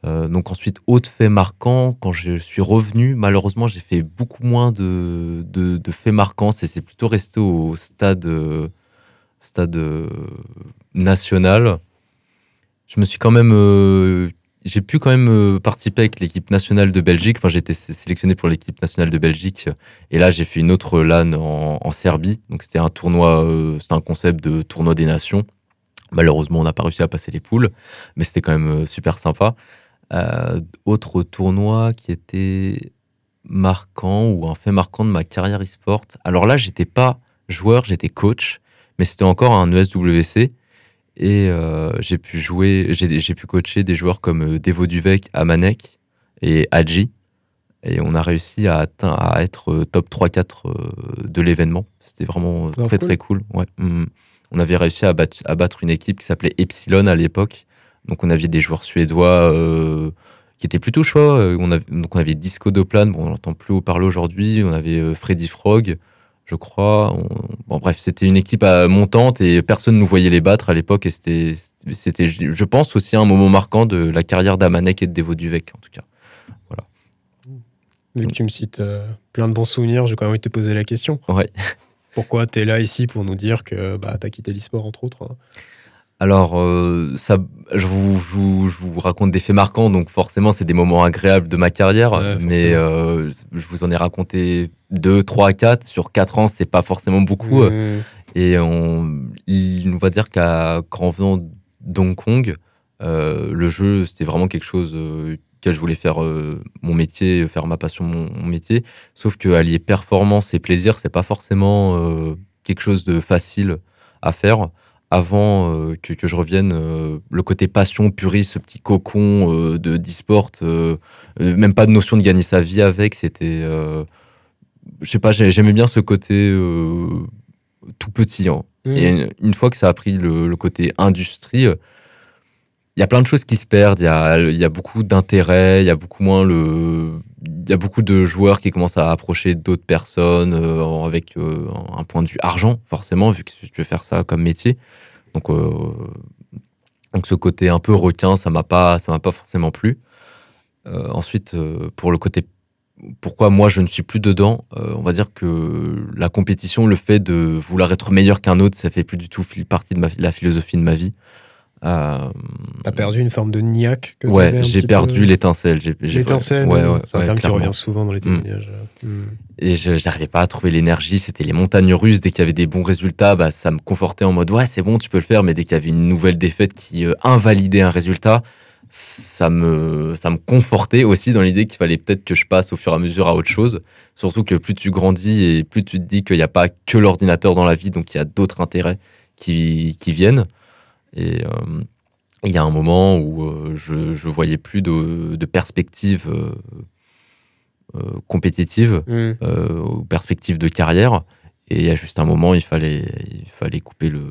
Speaker 4: Euh, donc ensuite, autre fait marquant, quand je suis revenu, malheureusement, j'ai fait beaucoup moins de, de, faits marquants. C'est plutôt resté au stade, stade euh, national. Je me suis quand même... j'ai pu quand même euh, participer avec l'équipe nationale de Belgique. Enfin, j'ai été sé- sélectionné pour l'équipe nationale de Belgique. Et là, j'ai fait une autre LAN en, Serbie. Donc, c'était un tournoi, euh, c'était un concept de tournoi des nations. Malheureusement, on n'a pas réussi à passer les poules, mais c'était quand même euh, super sympa. Autre tournoi qui était marquant ou un fait marquant de ma carrière e-sport. Alors là, j'étais pas joueur, j'étais coach, mais c'était encore un ESWC. Et euh, j'ai pu jouer, j'ai pu coacher des joueurs comme euh, Devo Duvec, Amanek et Adji. Et on a réussi à, atteindre, à être euh, top 3-4 euh, de l'événement. C'était vraiment très
Speaker 3: cool.
Speaker 4: très cool. Ouais. Mm. On avait réussi à battre, à battre une équipe qui s'appelait Epsilon à l'époque. Donc on avait des joueurs suédois euh, qui étaient plutôt chauds. On avait, donc on avait Disco Doplan, bon, on n'entend plus parler aujourd'hui. On avait Freddy Frog, je crois. On- Bon, bref, c'était une équipe euh, montante et personne ne nous voyait les battre à l'époque. Et c'était, c'était, je pense, aussi un moment marquant de la carrière d'Amanek et de Devo Duvec, en tout cas.
Speaker 3: Vu que tu me cites euh, plein de bons souvenirs, j'ai quand même envie de te poser la question.
Speaker 4: Ouais.
Speaker 3: Pourquoi tu es là ici pour nous dire que bah, tu as quitté l'e-sport, entre autres hein?
Speaker 4: Alors, euh, ça, je, vous, je, vous, je vous raconte des faits marquants, donc forcément, c'est des moments agréables de ma carrière,
Speaker 3: Ouais,
Speaker 4: mais euh, je vous en ai raconté 2, 3, 4. Sur 4 ans, c'est pas forcément beaucoup.
Speaker 3: Mmh.
Speaker 4: Et on, il, on va dire qu'en venant d'Hong Kong, euh, le jeu, c'était vraiment quelque chose que je voulais faire mon métier, faire ma passion, mon, mon métier. Sauf que allier performance et plaisir, c'est pas forcément quelque chose de facile à faire. Avant euh, que, que je revienne, euh, le côté passion, puriste, ce petit cocon euh, de d'e-sport, même pas de notion de gagner sa vie avec, c'était. je sais pas, j'ai- j'aimais bien ce côté tout petit. hein.
Speaker 3: Mmh.
Speaker 4: Et une, une fois que ça a pris le, le côté industrie, il y a plein de choses qui se perdent. Il y a, beaucoup d'intérêt, il y a beaucoup moins le. Il y a beaucoup de joueurs qui commencent à approcher d'autres personnes euh, avec euh, un point de vue argent, forcément, vu que tu veux faire ça comme métier. Donc, euh, donc ce côté un peu requin, ça m'a pas, ça m'a pas forcément plu. Ensuite, pour le côté pourquoi moi je ne suis plus dedans, on va dire que la compétition, le fait de vouloir être meilleur qu'un autre, ça fait plus du tout partie de la philosophie de ma vie. Euh,
Speaker 3: T'as perdu une forme de niaque que
Speaker 4: ouais, j'ai perdu
Speaker 3: peu
Speaker 4: l'étincelle.
Speaker 3: L'étincelle,
Speaker 4: ouais, ouais,
Speaker 3: c'est un
Speaker 4: ouais,
Speaker 3: terme qui revient souvent dans les témoignages. Hmm.
Speaker 4: Et je j'arrivais pas à trouver l'énergie, c'était les montagnes russes. Dès qu'il y avait des bons résultats, bah, ça me confortait en mode ouais, c'est bon, tu peux le faire. Mais dès qu'il y avait une nouvelle défaite qui euh, invalidait un résultat, ça me, ça me confortait aussi dans l'idée qu'il fallait peut-être que je passe au fur et à mesure à autre chose. Surtout que plus tu grandis et plus tu te dis qu'il n'y a pas que l'ordinateur dans la vie, donc il y a d'autres intérêts qui, qui viennent. Et euh, il y a un moment où euh, je, je voyais plus de, de perspective euh, compétitive aux perspectives de carrière. Et il y a juste un moment, il fallait, il fallait couper le,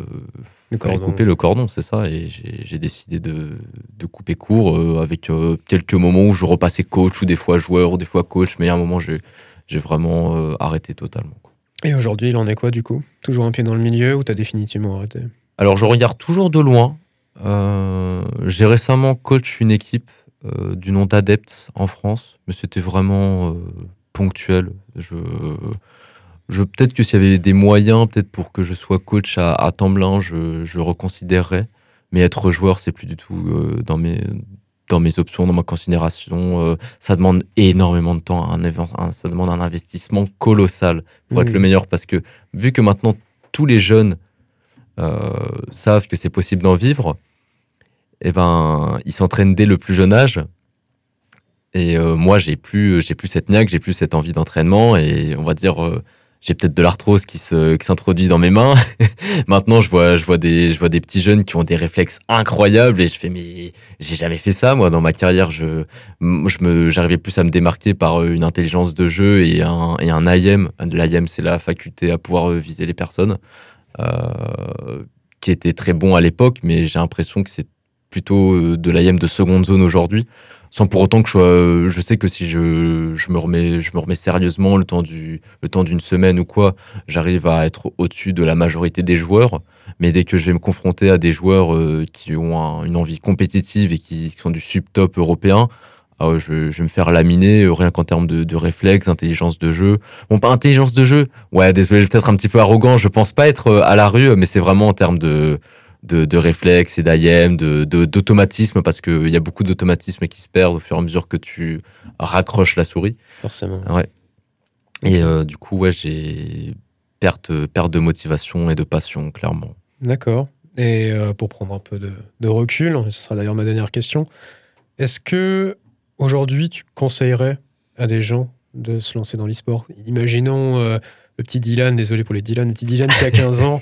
Speaker 3: Le
Speaker 4: fallait
Speaker 3: cordon.
Speaker 4: couper le cordon, c'est ça. Et j'ai décidé de, de couper court euh, avec euh, quelques moments où je repassais coach ou des fois joueur ou des fois coach. Mais il y a un moment, j'ai j'ai vraiment euh, arrêté totalement. quoi.
Speaker 3: Et aujourd'hui, il en est quoi du coup? Toujours un pied dans le milieu ou t'as définitivement arrêté?
Speaker 4: Alors, je regarde toujours de loin. Euh, j'ai récemment coach une équipe euh, du nom d'Adepts en France, mais c'était vraiment euh, ponctuel. Je, je, peut-être que s'il y avait des moyens, peut-être pour que je sois coach à, à temps plein, je, je reconsidérerais. Mais être joueur, c'est plus du tout dans mes dans mes options, dans ma considération. Ça demande énormément de temps, un, un- ça demande un investissement colossal pour être le meilleur. Parce que vu que maintenant tous les jeunes savent que c'est possible d'en vivre, eh ben, ils s'entraînent dès le plus jeune âge. Et euh, moi, j'ai plus, plus cette niaque, j'ai plus cette envie d'entraînement. Et on va dire, euh, j'ai peut-être de l'arthrose qui se, qui s'introduit dans mes mains. Maintenant, je vois, je vois des, je vois des petits jeunes qui ont des réflexes incroyables et je fais, mais j'ai jamais fait ça, moi, dans ma carrière. Je, je j'arrivais plus à me démarquer par euh, une intelligence de jeu et un, et un IM. L'IM, c'est la faculté à pouvoir euh, viser les personnes, euh, qui était très bon à l'époque, mais j'ai l'impression que c'est plutôt euh, de l'IM de seconde zone aujourd'hui. Sans pour autant que je sois, euh, je sais que si je, me remets, je me remets sérieusement le temps du, le temps d'une semaine ou quoi, j'arrive à être au-dessus de la majorité des joueurs. Mais dès que je vais me confronter à des joueurs euh, qui ont un- une envie compétitive et qui, qui sont du sub-top européen, ah ouais, je, je vais me faire laminer euh, rien qu'en termes de, de réflexe, intelligence de jeu. Bon, pas intelligence de jeu. Ouais, désolé, je vais peut-être un petit peu arrogant. Je pense pas être euh, à la rue, mais c'est vraiment en termes de, de, de réflexe et d'IM, de, de- d'automatisme, parce qu'il y a beaucoup d'automatismes qui se perdent au fur et à mesure que tu raccroches la souris.
Speaker 3: Forcément.
Speaker 4: Et euh, du coup, ouais, j'ai perte, perte de motivation et de passion, clairement.
Speaker 3: D'accord. Et euh, pour prendre un peu de, de recul, ce sera d'ailleurs ma dernière question, est-ce que aujourd'hui tu conseillerais à des gens de se lancer dans l'e-sport? Imaginons euh, le petit Dylan, désolé pour les Dylan, le petit Dylan qui a 15 ans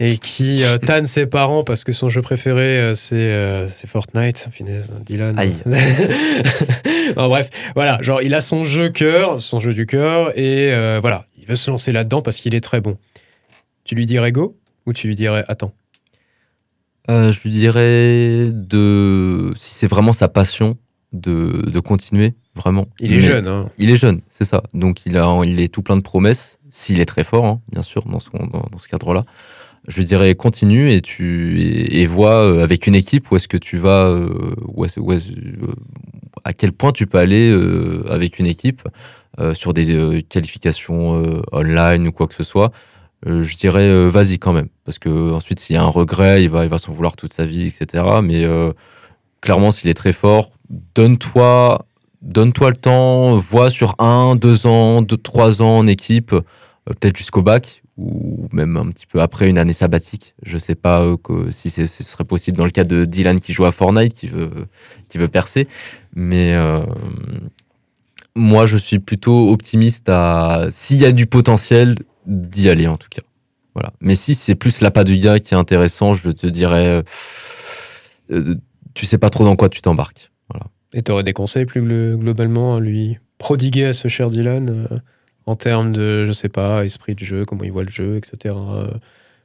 Speaker 3: et qui euh, tanne ses parents parce que son jeu préféré euh, c'est euh, c'est Fortnite. Finesse, Dylan.
Speaker 4: Aïe.
Speaker 3: non, bref, voilà, genre il a son jeu cœur, son jeu du cœur et voilà, il veut se lancer là-dedans parce qu'il est très bon. Tu lui dirais go ou tu lui dirais attends?
Speaker 4: Je lui dirais de, si c'est vraiment sa passion, de, de continuer, vraiment.
Speaker 3: Il est
Speaker 4: Mais-
Speaker 3: jeune, hein.
Speaker 4: Il est jeune, c'est ça. Donc il, a, il est tout plein de promesses, s'il est très fort, hein, bien sûr, dans ce, dans, dans ce cadre-là. Je dirais continue et, tu, et, et vois euh, avec une équipe où est-ce que tu vas, euh, où est-ce- où euh, à quel point tu peux aller avec une équipe sur des qualifications online ou quoi que ce soit. Euh, je dirais euh, vas-y quand même parce que ensuite s'il y a un regret il va il va s'en vouloir toute sa vie etc mais clairement s'il est très fort donne-toi donne-toi le temps vois sur un deux ans deux trois ans en équipe euh, peut-être jusqu'au bac ou même un petit peu après une année sabbatique je sais pas euh, si ce serait possible dans le cas de Dylan qui joue à Fortnite qui veut qui veut percer mais euh, moi je suis plutôt optimiste à s'il y a du potentiel d'y aller en tout cas Voilà. Mais si c'est plus l'appât du gars qui est intéressant, je te dirais, euh, tu sais pas trop dans quoi tu t'embarques.
Speaker 3: Et tu aurais des conseils plus glo- globalement à lui prodiguer à ce cher Dylan euh, en termes de, je sais pas, esprit de jeu, comment il voit le jeu, etc. euh,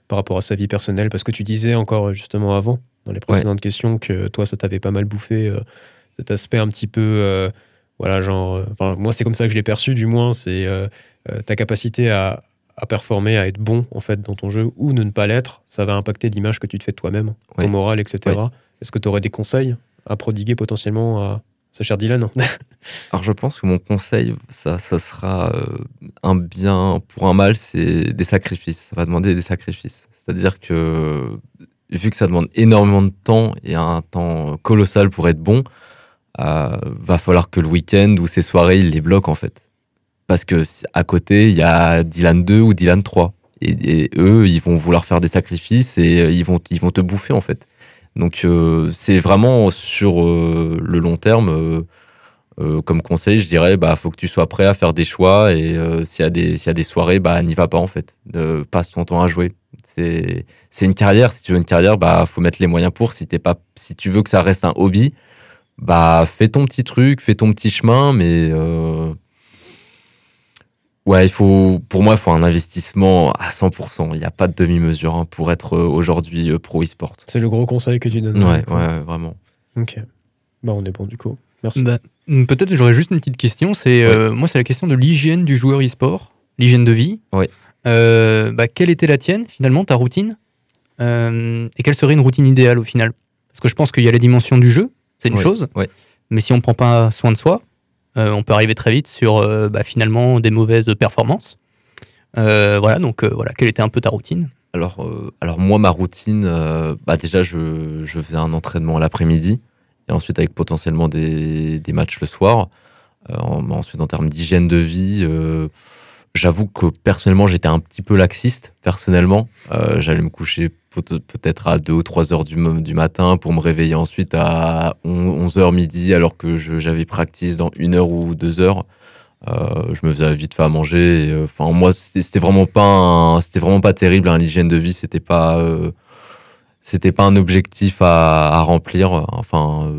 Speaker 3: par rapport à sa vie personnelle? Parce que tu disais encore euh, justement avant, dans les précédentes questions, que toi, ça t'avait pas mal bouffé euh, cet aspect un petit peu. voilà, genre. Enfin, moi, c'est comme ça que je l'ai perçu, du moins, c'est ta capacité à, à performer, à être bon, en fait, dans ton jeu, ou de ne pas l'être, ça va impacter l'image que tu te fais de toi-même,
Speaker 4: Ouais.
Speaker 3: ton moral, etc. Est-ce que tu aurais des conseils à prodiguer potentiellement à ce cher Dylan
Speaker 4: Alors je pense que mon conseil, ça, ça sera euh, un bien pour un mal, c'est des sacrifices. Ça va demander des sacrifices. C'est-à-dire que vu que ça demande énormément de temps et un temps colossal pour être bon, euh, va falloir que le week-end ou ces soirées, il les bloque en fait. Parce que à côté, il y a Dylan 2 ou Dylan 3. Et, et eux, ils vont vouloir faire des sacrifices et euh, ils vont, ils vont te bouffer en fait. Donc euh, c'est vraiment sur euh, le long terme. euh, comme conseil, je dirais, bah, faut que tu sois prêt à faire des choix et s'il y a des, soirées, bah, n'y va pas en fait. Passe ton temps à jouer. C'est, une carrière. Si tu veux une carrière, bah, faut mettre les moyens pour. Si pas, si tu veux que ça reste un hobby, bah, fais ton petit truc, fais ton petit chemin, mais ouais, il faut, pour moi, il faut un investissement à 100%. Il n'y a pas de demi-mesure hein, pour être euh, aujourd'hui euh, pro e-sport.
Speaker 3: C'est le gros conseil que tu donnes.
Speaker 4: Ouais, ouais, vraiment.
Speaker 3: Ok. Bah, on est bon du coup. Merci.
Speaker 1: Bah, mm, Peut-être j'aurais juste une petite question. C'est euh, moi, c'est la question de l'hygiène du joueur e-sport, l'hygiène de vie.
Speaker 4: Ouais.
Speaker 1: Euh, bah, quelle était la tienne finalement, ta routine? Euh, Et quelle serait une routine idéale au final? Parce que je pense qu'il y a la dimension du jeu, c'est une
Speaker 4: Ouais,
Speaker 1: chose.
Speaker 4: ouais.
Speaker 1: Mais si on prend pas soin de soi, on peut arriver très vite sur euh, bah, finalement des mauvaises performances. Euh, voilà, donc euh, voilà, quelle était un peu ta routine?
Speaker 4: Alors, euh, alors moi, ma routine, euh, bah déjà, je, je faisais un entraînement l'après-midi et ensuite avec potentiellement des, matchs le soir. Euh, en- ensuite, en termes d'hygiène de vie, euh, j'avoue que personnellement, j'étais un petit peu laxiste, personnellement. Euh, J'allais me coucher peut- peut-être à 2 ou 3 heures du, matin pour me réveiller ensuite à 11 heures midi alors que j'avais practice dans une heure ou deux heures. Euh, je me faisais vite fait à manger. euh, Enfin, moi, c'était vraiment pas, c'était vraiment pas terrible. hein, L'hygiène de vie, c'était pas, c'était pas un objectif à, à remplir. Enfin,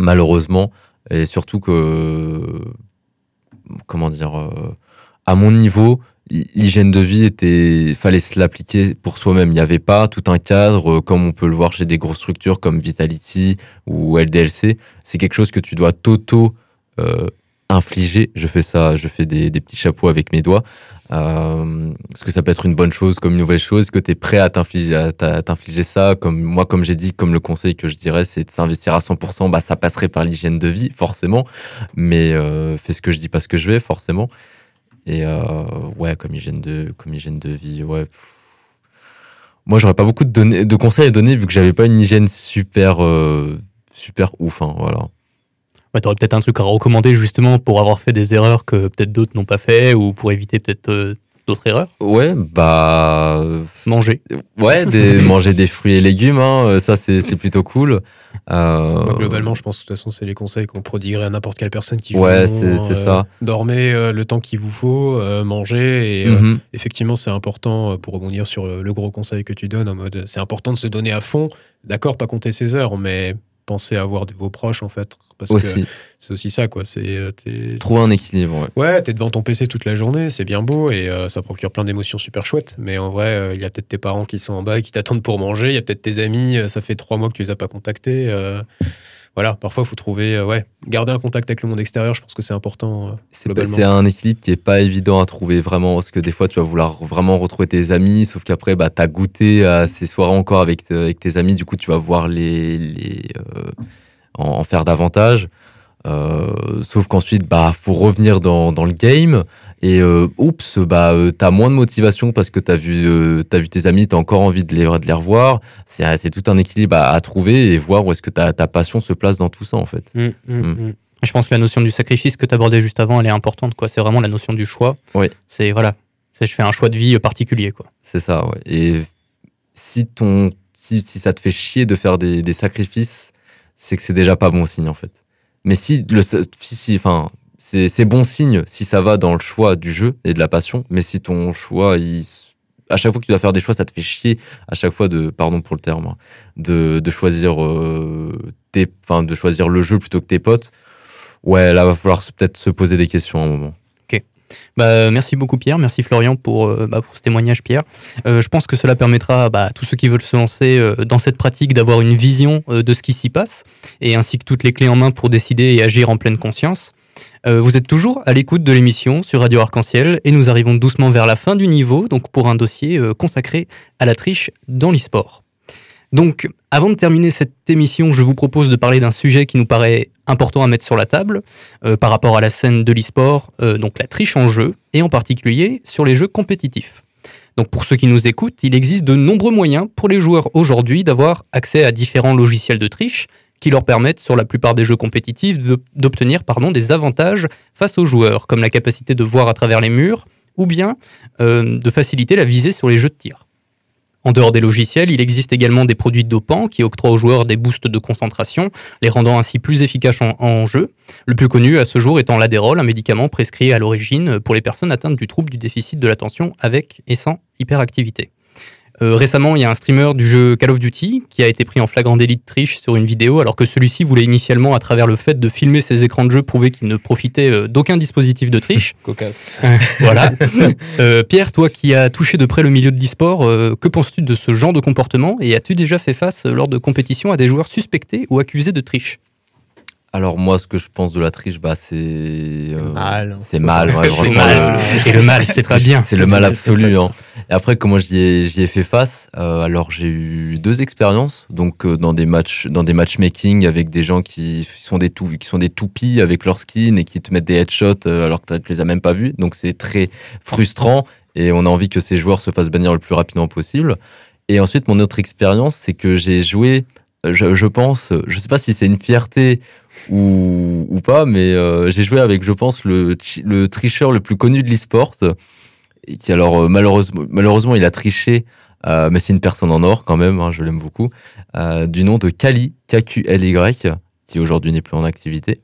Speaker 4: malheureusement, et surtout que, comment dire, à mon niveau, l'hygiène de vie était, fallait se l'appliquer pour soi-même. Il n'y avait pas tout un cadre, euh, comme on peut le voir chez des grosses structures comme Vitality ou LDLC. C'est quelque chose que tu dois t'auto euh, infliger. Je fais ça, je fais des, des petits chapeaux avec mes doigts. Euh, Est-ce que ça peut être une bonne chose comme une mauvaise chose Est-ce que tu es prêt à t'infliger ça? Comme Moi, comme j'ai dit, comme le conseil que je dirais, c'est de s'investir à 100%. Bah, ça passerait par l'hygiène de vie, forcément. Mais euh, fais ce que je dis, pas ce que je vais, forcément. Et euh, ouais, comme hygiène de, comme hygiène de vie, ouais. Moi, j'aurais pas beaucoup de, conseils à donner vu que j'avais pas une hygiène super, euh, super ouf. hein, voilà.
Speaker 1: Ouais, T'aurais peut-être un truc à recommander justement pour avoir fait des erreurs que peut-être d'autres n'ont pas fait ou pour éviter peut-être euh, d'autres erreurs
Speaker 4: Ouais, bah. euh,
Speaker 1: Manger.
Speaker 4: Ouais, des, manger des fruits et légumes, hein, euh, ça c'est c'est plutôt cool. Euh,
Speaker 3: globalement, je pense que de toute façon, c'est les conseils qu'on prodiguerait à n'importe quelle personne qui joue.
Speaker 4: Ouais, c'est- c'est ça.
Speaker 3: Dormez euh, le temps qu'il vous faut, euh, mangez. Et euh,
Speaker 4: mhm.
Speaker 3: effectivement, c'est important, euh, pour rebondir sur euh, le gros conseil que tu donnes, en mode, c'est important de se donner à fond. D'accord, pas compter ses heures, mais pensez à voir de vos proches, en fait. Parce que c'est aussi ça, quoi. C'est, euh,
Speaker 4: Trouver un équilibre, ouais.
Speaker 3: Ouais, t'es devant ton PC toute la journée, c'est bien beau et euh, ça procure plein d'émotions super chouettes. Mais en vrai, euh, il y a peut-être tes parents qui sont en bas et qui t'attendent pour manger. Il y a peut-être tes amis, ça fait trois mois que tu les as pas contactés. Euh, voilà, parfois, il faut trouver, euh, ouais, garder un contact avec le monde extérieur, je pense que c'est important. euh,
Speaker 4: C'est un équilibre qui est pas évident à trouver vraiment parce que des fois tu vas vouloir vraiment retrouver tes amis sauf qu'après bah t'as goûté à ces soirées encore avec, avec tes amis du coup tu vas voir les, les euh, en, en faire davantage Euh, sauf qu'ensuite bah faut revenir dans, dans le game et euh, oups bah euh, t'as moins de motivation parce que t'as vu euh, t'as vu tes amis t'as encore envie de les, de les revoir c'est tout un équilibre à, à trouver et voir où est-ce que ta, ta passion se place dans tout ça en fait
Speaker 3: Mm, mm,
Speaker 4: Mm.
Speaker 3: mm.
Speaker 1: Je pense que la notion du sacrifice que tu abordais juste avant, elle est importante. quoi. C'est vraiment la notion du choix.
Speaker 4: Oui.
Speaker 1: C'est voilà. Je fais un choix de vie particulier. quoi.
Speaker 4: C'est ça, ouais. Et si, ton, si, si ça te fait chier de faire des, des sacrifices, c'est que c'est déjà pas bon signe, en fait. Mais si le si, si, enfin, c'est bon signe si ça va dans le choix du jeu et de la passion, mais si ton choix, il, à chaque fois que tu dois faire des choix, ça te fait chier à chaque fois de, pardon pour le terme, hein, de, de choisir euh, tes, de choisir le jeu plutôt que tes potes. Ouais, là va falloir peut-être se poser des questions à un moment.
Speaker 1: Bah, merci beaucoup Pierre, merci Florian pour, euh, bah, pour ce témoignage Pierre. Euh, je pense que cela permettra bah, à tous ceux qui veulent se lancer dans cette pratique d'avoir une vision de ce qui s'y passe et ainsi que toutes les clés en main pour décider et agir en pleine conscience. Euh, vous êtes toujours à l'écoute de l'émission sur Radio Arc-en-Ciel et nous arrivons doucement vers la fin du niveau donc pour un dossier euh, consacré à la triche dans l'e-sport. Donc, avant de terminer cette émission, je vous propose de parler d'un sujet qui nous paraît important à mettre sur la table euh, par rapport à la scène de l'e-sport, donc la triche en jeu, et en particulier sur les jeux compétitifs. Donc pour ceux qui nous écoutent, il existe de nombreux moyens pour les joueurs aujourd'hui d'avoir accès à différents logiciels de triche qui leur permettent, sur la plupart des jeux compétitifs, d'obtenir pardon, des avantages face aux joueurs, comme la capacité de voir à travers les murs, ou bien euh, de faciliter la visée sur les jeux de tir. En dehors des logiciels, il existe également des produits dopants qui octroient aux joueurs des boosts de concentration, les rendant ainsi plus efficaces en, en jeu. Le plus connu à ce jour étant l'adérol, un médicament prescrit à l'origine pour les personnes atteintes du trouble du déficit de l'attention avec et sans hyperactivité. Euh, récemment, il y a un streamer du jeu Call of Duty qui a été pris en flagrant délit de triche sur une vidéo, alors que celui-ci voulait initialement, à travers le fait de filmer ses écrans de jeu, prouver qu'il ne profitait euh, d'aucun dispositif de triche.
Speaker 3: Cocasse.
Speaker 1: voilà. Euh, Pierre, toi qui as touché de près le milieu de l'e-sport, euh, que penses-tu de ce genre de comportement et as-tu déjà fait face lors de compétitions à des joueurs suspectés ou accusés de triche?
Speaker 4: Alors moi, ce que je pense de la triche, bah c'est euh,
Speaker 3: Mal.
Speaker 4: c'est mal. ouais, vraiment,
Speaker 1: mal.
Speaker 4: le-
Speaker 1: Et le mal, c'est pas bien.
Speaker 4: C'est le mal absolu. hein. Et après, comment j'y ai, ai fait face euh, Alors, j'ai eu deux expériences. Donc, euh, dans des matchs, dans des matchmaking avec des gens qui sont des tout, qui sont des toupies avec leur skin et qui te mettent des headshots euh, alors que tu les as même pas vus. Donc, c'est très frustrant et on a envie que ces joueurs se fassent bannir le plus rapidement possible. Et ensuite, mon autre expérience, c'est que j'ai joué. Je, pense, je sais pas si c'est une fierté ou, pas, mais euh, j'ai joué avec, je pense, le, tricheur le plus connu de l'e-sport qui alors euh, malheureusement, il a triché, euh, mais c'est une personne en or quand même, hein, je l'aime beaucoup, du nom de Kali, K-Q-L-Y, qui aujourd'hui n'est plus en activité.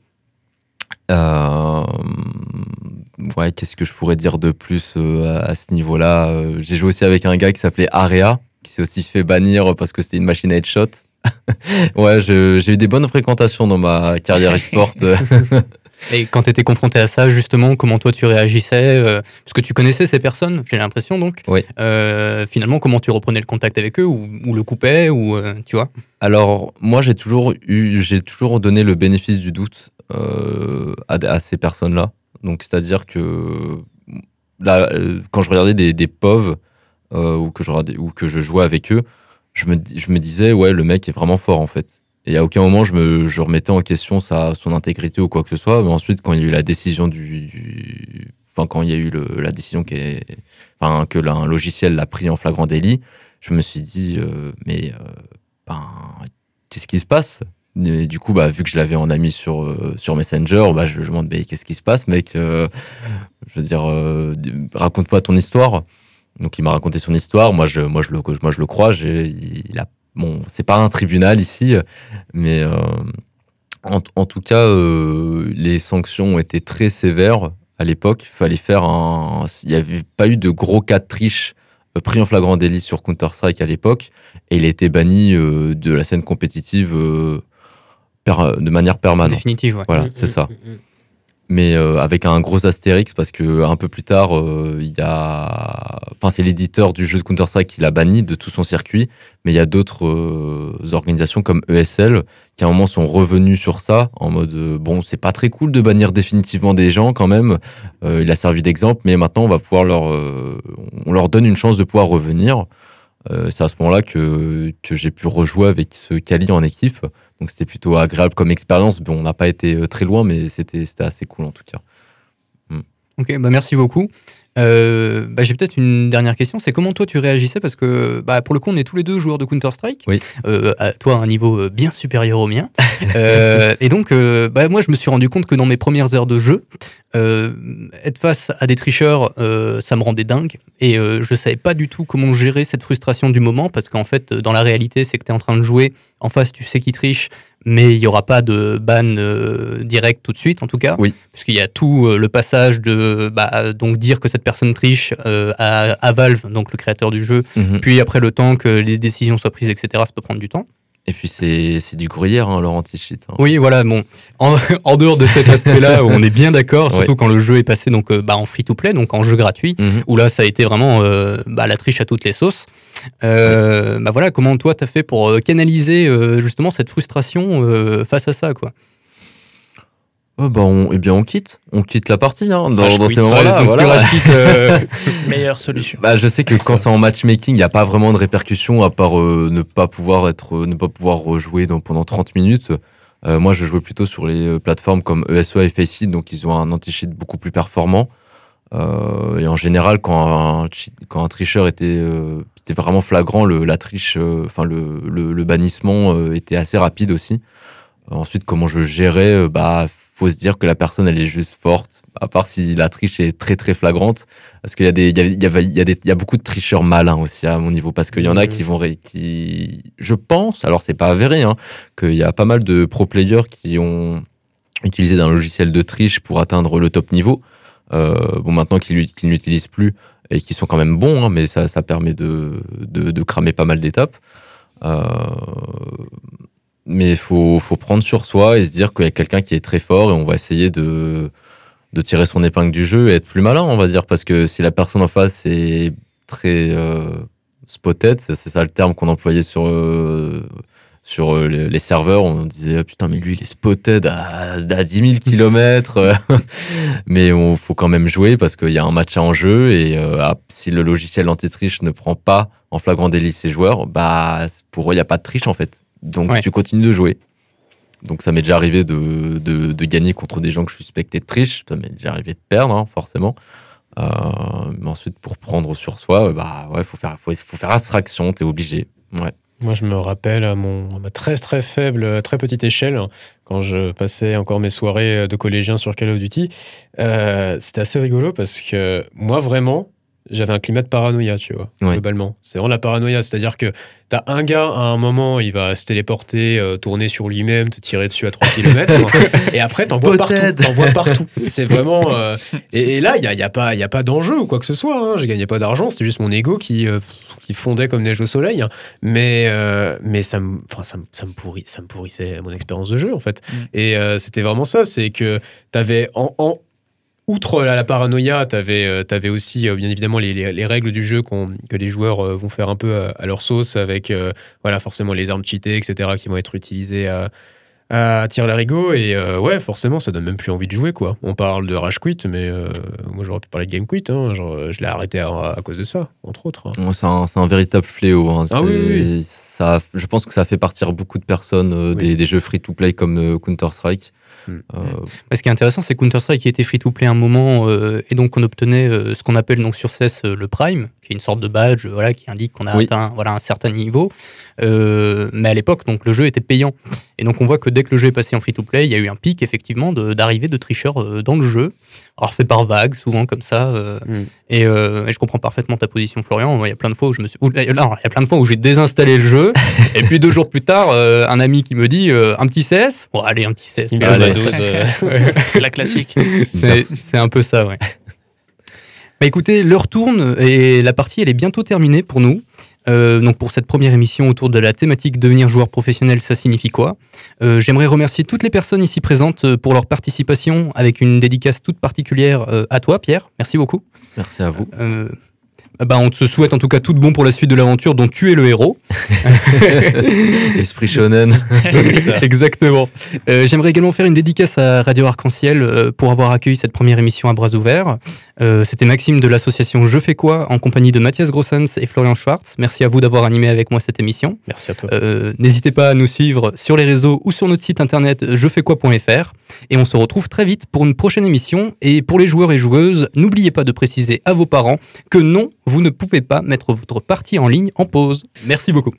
Speaker 4: Ouais, qu'est-ce que je pourrais dire de plus à, à ce niveau-là? J'ai joué aussi avec un gars qui s'appelait Area, qui s'est aussi fait bannir parce que c'était une machine à headshot. ouais, j'ai eu des bonnes fréquentations dans ma carrière e-sport.
Speaker 1: Et quand tu étais confronté à ça, justement, comment toi tu réagissais euh, Parce que tu connaissais ces personnes, j'ai l'impression donc.
Speaker 4: Oui.
Speaker 1: Euh, finalement, comment tu reprenais le contact avec eux ou, ou le coupais ou euh, tu vois?
Speaker 4: Alors, moi, j'ai toujours eu, j'ai toujours donné le bénéfice du doute euh, à, à ces personnes-là. Donc, c'est-à-dire que là, quand je regardais des, des POV ou, que je regardais- ou que je jouais avec eux, je me, je me disais, ouais, le mec est vraiment fort en fait. Et à aucun moment, je, me, je remettais en question sa, son intégrité ou quoi que ce soit. Mais ensuite, quand il y a eu la décision du. du- Enfin, quand il y a eu le- la décision qui est, enfin, que un logiciel l'a pris en flagrant délit, je me suis dit, euh, mais euh, ben, qu'est-ce qui se passe? Et du coup, bah, vu que je l'avais en ami sur, euh, sur Messenger, bah, je, me demande, mais qu'est-ce qui se passe, mec? Euh, Je veux dire, euh, raconte-moi ton histoire. Donc, il m'a raconté son histoire. Moi, je, moi, je, le, moi, je le crois. Il a, bon, c'est pas un tribunal ici, mais euh, en, en tout cas, euh, les sanctions ont été très sévères à l'époque. Il fallait faire un. Il n'y avait pas eu de gros cas de triche euh, pris en flagrant délit sur Counter-Strike à l'époque. Et il a été banni euh, de la scène compétitive de manière permanente.
Speaker 1: Définitive, ouais.
Speaker 4: Voilà, c'est ça. Mais euh, avec un gros astérix parce que un peu plus tard, euh, il y a, enfin c'est l'éditeur du jeu de Counter Strike qui l'a banni de tout son circuit, mais il y a d'autres euh, organisations comme ESL qui à un moment sont revenus sur ça en mode euh, bon c'est pas très cool de bannir définitivement des gens quand même. Euh, il a servi d'exemple, mais maintenant on va pouvoir leur, euh, on leur donne une chance de pouvoir revenir. Euh, c'est à ce moment-là que, que j'ai pu rejouer avec ce Kali en équipe. Donc c'était plutôt agréable comme expérience. Bon, on n'a pas été euh, très loin, mais c'était assez cool en tout cas.
Speaker 1: Ok, bah merci beaucoup. Euh, bah, J'ai peut-être une dernière question, c'est comment toi tu réagissais? Parce que bah, pour le coup, on est tous les deux joueurs de Counter-Strike.
Speaker 4: Oui.
Speaker 1: Euh, à toi, à un niveau euh, bien supérieur au mien. Euh, et donc, bah, moi, je me suis rendu compte que dans mes premières heures de jeu, être face à des tricheurs, ça me rendait dingue. Et je savais pas du tout comment gérer cette frustration du moment, parce qu'en fait, dans la réalité, c'est que tu es en train de jouer, en face, tu sais qui triche, mais il n'y aura pas de ban euh, direct tout de suite, en tout cas.
Speaker 4: Oui.
Speaker 1: Puisqu'il y a tout euh, le passage de bah, donc dire que cette personne triche euh, à, à Valve, donc le créateur du jeu,
Speaker 4: Mhm.
Speaker 1: puis après le temps que les décisions soient prises, etc., ça peut prendre du temps.
Speaker 4: Et puis c'est c'est du gruyère, hein, leur anti-cheat. hein.
Speaker 1: Oui, voilà, bon, en, en dehors de cet aspect-là, où on est bien d'accord, surtout
Speaker 4: Ouais.
Speaker 1: quand le jeu est passé donc, euh, bah, en free-to-play, donc en jeu gratuit,
Speaker 4: Mhm.
Speaker 1: où là, ça a été vraiment euh, bah, la triche à toutes les sauces. Euh, bah voilà, comment toi, t'as fait pour canaliser euh, justement cette frustration face à ça, quoi?
Speaker 4: Oh, bah, on, eh bien, on quitte. On quitte la partie hein, dans,
Speaker 3: Rage
Speaker 4: dans ces moments-là.
Speaker 1: donc,
Speaker 4: voilà.
Speaker 1: euh,
Speaker 2: Meilleure solution.
Speaker 4: Bah, je sais que quand c'est en matchmaking, il n'y a pas vraiment de répercussions à part euh, ne pas pouvoir être, euh, ne pas pouvoir rejouer dans- pendant 30 minutes. Euh, moi, je jouais plutôt sur les euh, plateformes comme ESOA et Faceit, donc ils ont un anti-cheat beaucoup plus performant. Euh, et en général, quand un, cheat- quand un tricheur était, euh, était vraiment flagrant, le, la triche, euh, enfin le, le, le bannissement euh, était assez rapide aussi. Euh, ensuite, comment je gérais, euh, bah faut se dire que la personne elle est juste forte, à part si la triche est très très flagrante. Parce qu'il y a des, il y a, il y a- il y a des, il y a beaucoup de tricheurs malins aussi à mon niveau, parce qu'il y en a
Speaker 3: Mhm.
Speaker 4: qui vont, ré- qui, je pense, alors c'est pas avéré, hein, qu'il y a pas mal de pro players qui ont utilisé un logiciel de triche pour atteindre le top niveau. Euh, bon, maintenant qu'ils qu'ils n'utilisent plus et qui sont quand même bons, hein, mais ça, ça permet de, de, de cramer pas mal d'étapes. Euh, mais il faut, faut prendre sur soi et se dire qu'il y a quelqu'un qui est très fort et on va essayer de, de tirer son épingle du jeu et être plus malin, on va dire. Parce que si la personne en face est très euh, spotted, c'est ça le terme qu'on employait sur, euh, sur euh, les, serveurs, on disait Ah, putain, mais lui il est spotted à, à 10 000 km. mais il faut quand même jouer parce qu'il y a un match en jeu et ah, si le logiciel anti-triche ne prend pas en flagrant délit ses joueurs, bah, pour eux il n'y a pas de triche en fait. Donc
Speaker 1: Ouais.
Speaker 4: tu continues de jouer. Donc ça m'est déjà arrivé de, de, de gagner contre des gens que je suspectais de triche. Ça m'est déjà arrivé de perdre, hein, forcément. Euh, mais ensuite, pour prendre sur soi, euh, bah ouais, faut faire, faut, faut faire abstraction. T'es obligé. Ouais.
Speaker 3: Moi, je me rappelle à, mon, à ma très très faible, très petite échelle, quand je passais encore mes soirées de collégien sur Call of Duty, euh, c'était assez rigolo parce que moi, vraiment, j'avais un climat de paranoïa, tu vois,
Speaker 4: Ouais.
Speaker 3: globalement. C'est vraiment la paranoïa, c'est-à-dire que t'as un gars, à un moment, il va se téléporter, euh, tourner sur lui-même, te tirer dessus à 3 km, et après, t'en vois partout. T'en vois partout. C'est vraiment... euh, Et, et là, il n'y a, y a pas, y a pas d'enjeu ou quoi que ce soit. Hein. Je gagnais pas d'argent, c'était juste mon ego qui, euh, qui fondait comme neige au soleil. hein. Mais, mais ça, me, ça, me, ça, me pourrit, ça me pourrissait mon expérience de jeu, en fait.
Speaker 2: Mm.
Speaker 3: Et c'était vraiment ça, c'est que t'avais en, en, Outre la, la paranoïa, tu avais, aussi euh, bien évidemment les, les- les règles du jeu que les joueurs euh, vont faire un peu à, à leur sauce avec euh, voilà, forcément les armes cheatées, etc., qui vont être utilisées à, à tirer l'arigot. Et euh, ouais, forcément, ça donne même plus envie de jouer. quoi. On parle de Rage Quit, mais euh, moi j'aurais pu parler de Game Quit. hein. Genre, euh, je l'ai arrêté à, à cause de ça, entre autres. hein.
Speaker 4: Ouais, C'est un, véritable fléau. hein.
Speaker 3: Ah oui, oui,
Speaker 4: Ça, je pense que ça fait partir beaucoup de personnes euh, des, jeux free-to-play comme euh, Counter-Strike.
Speaker 3: Hmm.
Speaker 4: Euh,
Speaker 1: Mais ce qui est intéressant, c'est Counter-Strike qui était free-to-play un moment, euh, et donc on obtenait euh, ce qu'on appelle donc sur CES euh, le Prime, qui est une sorte de badge, voilà, qui indique qu'on a
Speaker 4: Oui.
Speaker 1: atteint voilà, un certain niveau. Euh, mais à l'époque, donc le jeu était payant. Et donc on voit que dès que le jeu est passé en free-to-play, il y a eu un pic effectivement de- d'arrivée de, tricheurs euh, dans le jeu. Alors c'est par vague, souvent comme ça. euh,
Speaker 3: Mm.
Speaker 1: et, euh, et je comprends parfaitement ta position, Florian. Il y a plein de fois où je me suis, il y a plein de fois où j'ai désinstallé le jeu. et puis deux jours plus tard, euh, un ami qui me dit euh, un petit CS. Bon, allez, un petit CS.
Speaker 3: Il me dose. euh,
Speaker 2: C'est la classique.
Speaker 1: C'est c'est un peu ça, ouais. Bah écoutez, l'heure tourne et la partie elle est bientôt terminée pour nous. Euh, donc pour cette première émission autour de la thématique devenir joueur professionnel, ça signifie quoi? Euh, J'aimerais remercier toutes les personnes ici présentes euh, pour leur participation, avec une dédicace toute particulière à toi, Pierre. Merci beaucoup.
Speaker 4: merci à vous.
Speaker 1: Euh, bah, on te souhaite en tout cas tout de bon pour la suite de l'aventure dont tu es le héros.
Speaker 4: Esprit shonen.
Speaker 1: Exactement. Euh, J'aimerais également faire une dédicace à Radio Arc-en-Ciel euh, pour avoir accueilli cette première émission à bras ouverts. Euh, C'était Maxime de l'association Je fais quoi en compagnie de Mathias Grossens et Florian Schwartz. Merci à vous d'avoir animé avec moi cette émission.
Speaker 3: Merci à toi.
Speaker 1: Euh, N'hésitez pas à nous suivre sur les réseaux ou sur notre site internet jefaiskoi.fr et on se retrouve très vite pour une prochaine émission. Et pour les joueurs et joueuses, n'oubliez pas de préciser à vos parents que non, vous ne pouvez pas mettre votre partie en ligne en pause. Merci beaucoup.